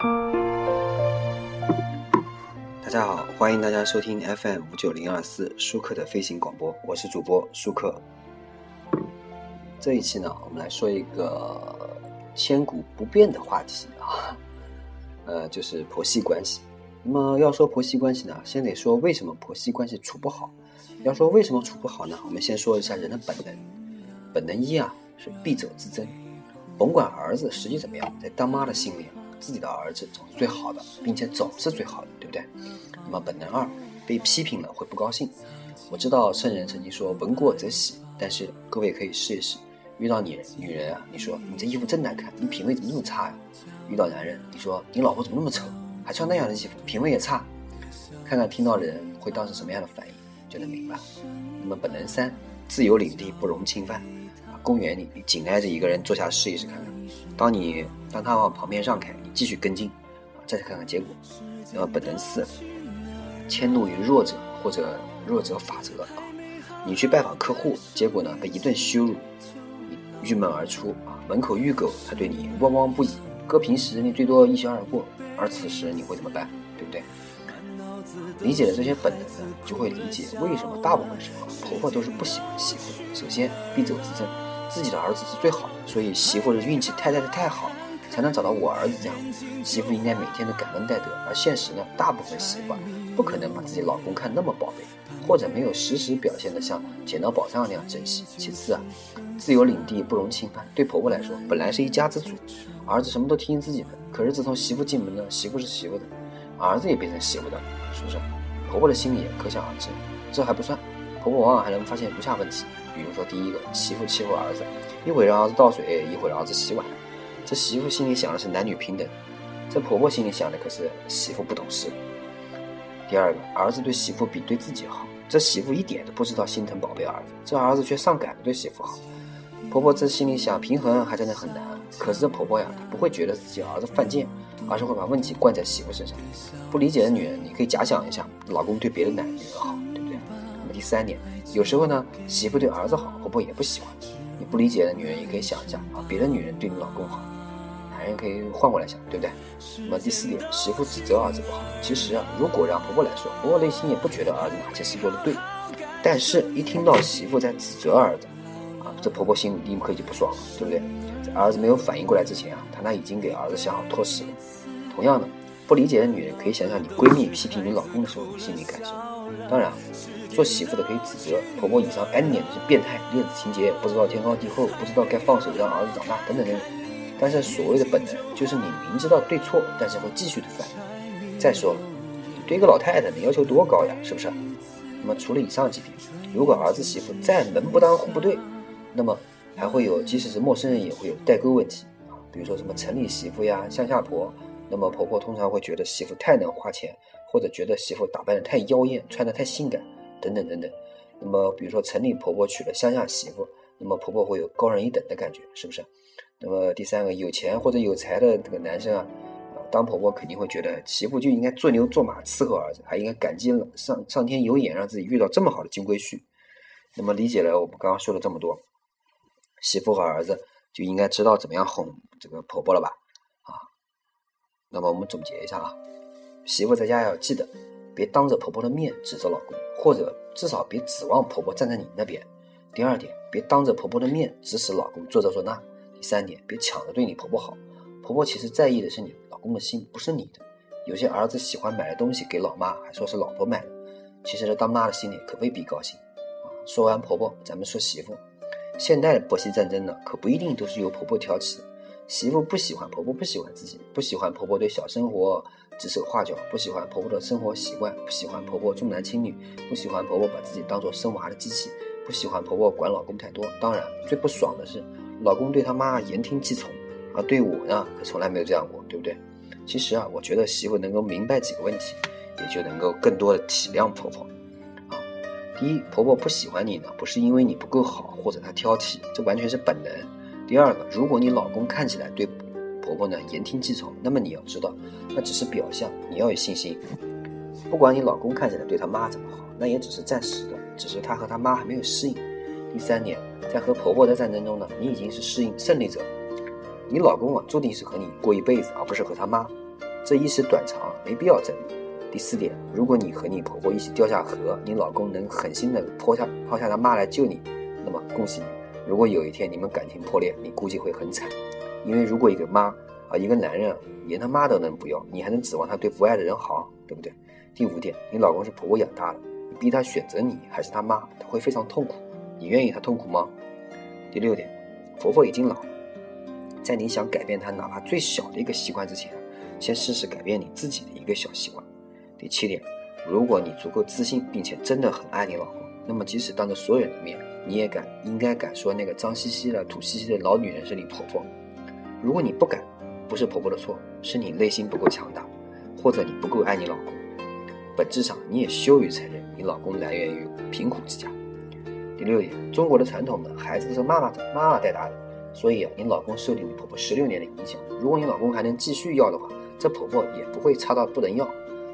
大家好，欢迎大家收听 FM 五九零二四舒克的飞行广播，我是主播舒克。这一期呢，我们来说一个千古不变的话题啊，呃，就是婆媳关系。那么要说婆媳关系呢，先得说为什么婆媳关系处不好。要说为什么处不好呢？我们先说一下人的本能。本能一啊，是必走之争，甭管儿子实际怎么样，在当妈的心里，自己的儿子总是最好的，并且总是最好的，对不对？那么本能二，被批评了会不高兴。我知道圣人曾经说闻过则喜，但是各位可以试一试，遇到你女人啊，你说你这衣服真难看，你品味怎么那么差呀？遇到男人，你说你老婆怎么那么丑，还穿那样的衣服，品味也差。看看听到的人会当时什么样的反应。就能明白。那么本能三，自由领地不容侵犯。公园里你紧挨着一个人坐下试一试看看。当你当他往旁边让开，继续跟进，再看看结果。那么本能四，迁怒于弱者或者弱者法则。啊，你去拜访客户，结果呢被一顿羞辱，你郁闷而出。啊，门口遇狗，他对你汪汪不已。搁平时你最多一笑而过，而此时你会怎么办？对不对？理解了这些本能呢，就会理解为什么大部分时候婆婆都是不喜欢媳妇。首先，必走自珍，自己的儿子是最好的，所以媳妇的运气太太的太好，才能找到我儿子这样。媳妇应该每天都感恩戴德。而现实呢，大部分媳妇不可能把自己老公看那么宝贝，或者没有时时表现的像捡到宝藏那样珍惜。其次啊，自由领地不容侵犯，对婆婆来说，本来是一家之主，儿子什么都听自己的。可是自从媳妇进门呢，媳妇是媳妇的。儿子也变成媳妇的了，是不是？婆婆的心里也可想而知。这还不算，婆婆往往还能发现如下问题：比如说，第一个，媳妇欺负儿子，一会让儿子倒水，一会让儿子洗碗，这媳妇心里想的是男女平等，这婆婆心里想的可是媳妇不懂事。第二个，儿子对媳妇比对自己好，这媳妇一点都不知道心疼宝贝儿子，这儿子却上赶着对媳妇好。婆婆这心里想平衡还真的很难，可是这婆婆呀，她不会觉得自己儿子犯贱。而是会把问题灌在媳妇身上。不理解的女人，你可以假想一下，老公对别的男人好，对不对？那么第三点，有时候呢，媳妇对儿子好，婆婆也不喜欢。你不理解的女人，也可以想一下啊，别的女人对你老公好，人可以换过来想，对不对？那么第四点，媳妇指责儿子不好，其实啊，如果让婆婆来说，婆婆内心也不觉得儿子哪件事做的对，但是一听到媳妇在指责儿子，啊，这婆婆心里立刻就不爽了，对不对？在儿子没有反应过来之前啊，她那已经给儿子想好托死了。同样的，不理解的女人可以想想你闺蜜批评你老公的时候心理感受。当然，做媳妇的可以指责婆婆以上 N 年的是变态、恋子情节，不知道天高地厚，不知道该放手让儿子长大等等等等。但是所谓的本能，就是你明知道对错，但是会继续的犯。再说了，对一个老太太，你要求多高呀，是不是？那么除了以上几点，如果儿子媳妇再门不当户不对，那么还会有，即使是陌生人也会有代沟问题，比如说什么城里媳妇呀、乡下婆。那么婆婆通常会觉得媳妇太能花钱，或者觉得媳妇打扮的太妖艳，穿的太性感，等等等等。那么比如说城里婆婆娶了乡下媳妇，那么婆婆会有高人一等的感觉，是不是？那么第三个有钱或者有才的这个男生啊，当婆婆肯定会觉得媳妇就应该做牛做马伺候儿子，还应该感激上上天有眼让自己遇到这么好的金龟婿。那么理解了我们刚刚说了这么多，媳妇和儿子就应该知道怎么样哄这个婆婆了吧？啊那么我们总结一下啊，媳妇在家要记得，别当着婆婆的面指责老公，或者至少别指望婆婆站在你那边。第二点，别当着婆婆的面指使老公做这做那。第三点，别抢着对你婆婆好，婆婆其实在意的是你老公的心，不是你的。有些儿子喜欢买的东西给老妈，还说是老婆买的，其实这当妈的心里可未必高兴啊。说完婆婆，咱们说媳妇。现代的婆媳战争呢，可不一定都是由婆婆挑起的。媳妇不喜欢婆婆，不喜欢自己，不喜欢婆婆对小生活指手画脚，不喜欢婆婆的生活习惯，不喜欢婆婆重男轻女，不喜欢婆婆把自己当做生娃的机器，不喜欢婆婆管老公太多。当然，最不爽的是老公对他妈言听计从，而对我呢，可从来没有这样过，对不对？其实啊，我觉得媳妇能够明白几个问题，也就能够更多的体谅婆婆。啊，第一，婆婆不喜欢你呢，不是因为你不够好，或者她挑剔，这完全是本能。第二个，如果你老公看起来对婆婆呢言听计从，那么你要知道，那只是表象，你要有信心。不管你老公看起来对他妈怎么好，那也只是暂时的，只是他和他妈还没有适应。第三点，在和婆婆的战争中呢，你已经是适应胜利者，你老公啊注定是和你过一辈子，而不是和他妈。这一时短长没必要争。第四点，如果你和你婆婆一起掉下河，你老公能狠心的抛下抛下他妈来救你，那么恭喜你。如果有一天你们感情破裂，你估计会很惨，因为如果一个妈啊一个男人连他妈都能不要，你还能指望他对不爱的人好，对不对？第五点，你老公是婆婆养大的，你逼他选择你还是他妈，他会非常痛苦，你愿意他痛苦吗？第六点，婆婆已经老了，在你想改变她哪怕最小的一个习惯之前，先试试改变你自己的一个小习惯。第七点，如果你足够自信，并且真的很爱你老公，那么即使当着所有人的面，你也敢应该敢说那个脏兮兮的、土兮兮的老女人是你婆婆。如果你不敢，不是婆婆的错，是你内心不够强大，或者你不够爱你老公。本质上，你也羞于承认你老公来源于贫苦之家。第六点，中国的传统呢，孩子是妈妈的妈妈带大的，所以啊，你老公受你婆婆十六年的影响，如果你老公还能继续要的话，这婆婆也不会差到不能要。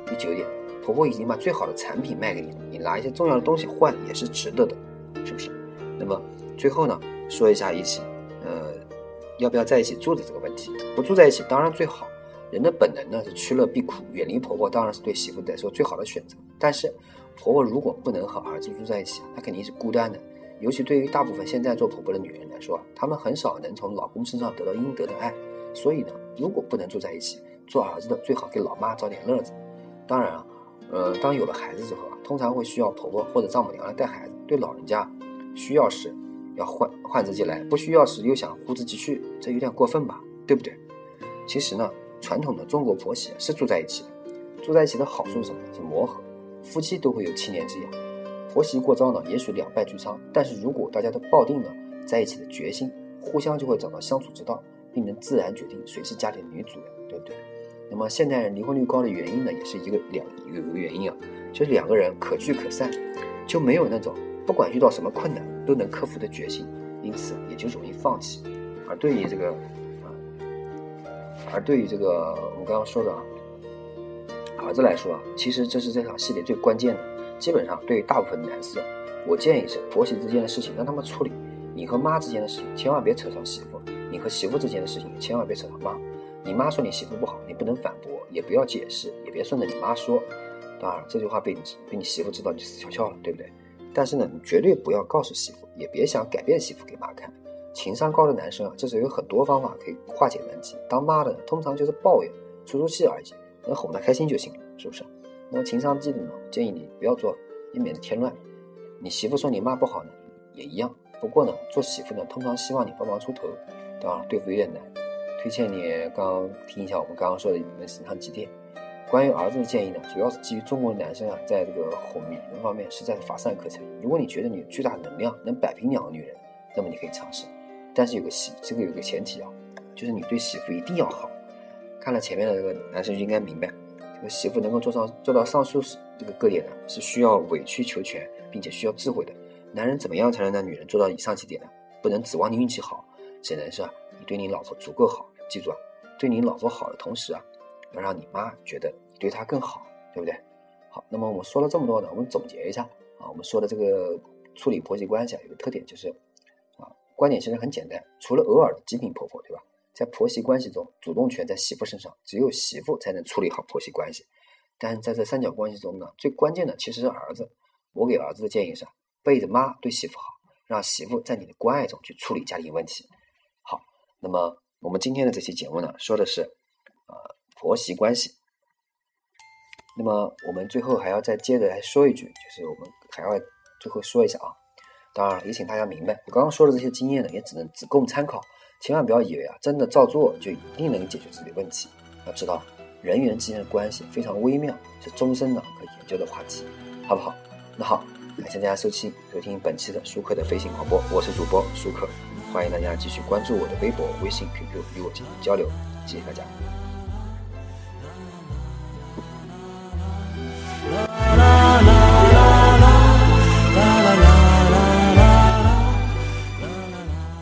第九点，婆婆已经把最好的产品卖给你了，你拿一些重要的东西换也是值得的，是不是？那么最后呢，说一下一起，呃，要不要在一起住的这个问题？不住在一起当然最好，人的本能呢是趋乐避苦，远离婆婆当然是对媳妇来说最好的选择。但是婆婆如果不能和儿子住在一起，她肯定是孤单的。尤其对于大部分现在做婆婆的女人来说，她们很少能从老公身上得到应得的爱。所以呢，如果不能住在一起，做儿子的最好给老妈找点乐子。当然啊，呃，当有了孩子之后啊，通常会需要婆婆或者丈母娘来带孩子。对老人家，需要时要换换自己来，不需要时又想呼之即去，这有点过分吧？对不对？其实呢，传统的中国婆媳是住在一起的，住在一起的好处是什么？是磨合，夫妻都会有七年之痒。婆媳过招呢，也许两败俱伤，但是如果大家都抱定了在一起的决心，互相就会找到相处之道，并能自然决定谁是家里的女主人，对不对？那么现代人离婚率高的原因呢，也是一个两有一个原因啊，就是两个人可聚可散，就没有那种不管遇到什么困难都能克服的决心，因此也就容易放弃。而对于这个啊，而对于这个我们刚刚说的啊，儿子来说啊，其实这是这场戏里最关键的。基本上对于大部分男士，我建议是婆媳之间的事情让他们处理，你和妈之间的事情千万别扯上媳妇，你和媳妇之间的事情千万别扯上妈。你妈说你媳妇不好，你不能反驳，也不要解释，也别顺着你妈说。当然，这句话被你被你媳妇知道，你死翘翘了，对不对？但是呢，你绝对不要告诉媳妇，也别想改变媳妇给妈看。情商高的男生啊，这是有很多方法可以化解难题。当妈的通常就是抱怨、出出气而已，能哄她开心就行了，是不是？那么情商低的呢，建议你不要做，以免得添乱。你媳妇说你妈不好呢，也一样。不过呢，做媳妇呢，通常希望你帮忙出头，当然对付有点难。推荐你刚刚听一下我们刚刚说的那几堂几点。关于儿子的建议呢，主要是基于中国男生啊，在这个哄女人方面实在是乏善可陈。如果你觉得你有巨大能量，能摆平两个女人，那么你可以尝试。但是有个媳，这个有个前提啊，就是你对媳妇一定要好。看了前面的这个男生就应该明白，这个媳妇能够做上做到上述这个各点呢，是需要委曲求全，并且需要智慧的。男人怎么样才能让女人做到以上几点呢？不能指望你运气好，只能是你对你老婆足够好。记住啊，对你老婆好的同时啊，要让你妈觉得你对她更好，对不对？好，那么我们说了这么多呢，我们总结一下啊，我们说的这个处理婆媳关系啊，有个特点就是啊，观点其实很简单，除了偶尔的极品婆婆，对吧？在婆媳关系中，主动权在媳妇身上，只有媳妇才能处理好婆媳关系。但是在这三角关系中呢，最关键的其实是儿子。我给儿子的建议是，背着妈对媳妇好，让媳妇在你的关爱中去处理家庭问题。好，那么。我们今天的这期节目呢，说的是呃婆媳关系。那么我们最后还要再接着来说一句，就是我们还要最后说一下啊，当然也请大家明白，我刚刚说的这些经验呢，也只能只供参考，千万不要以为啊，真的照做就一定能解决自己的问题。要知道，人与人之间的关系非常微妙，是终身呢可研究的话题，好不好？那好，感谢大家收听收听本期的舒克的飞行广播，我是主播舒克。欢迎大家继续关注我的微博、微信、QQ，与我进行交流。谢谢大家。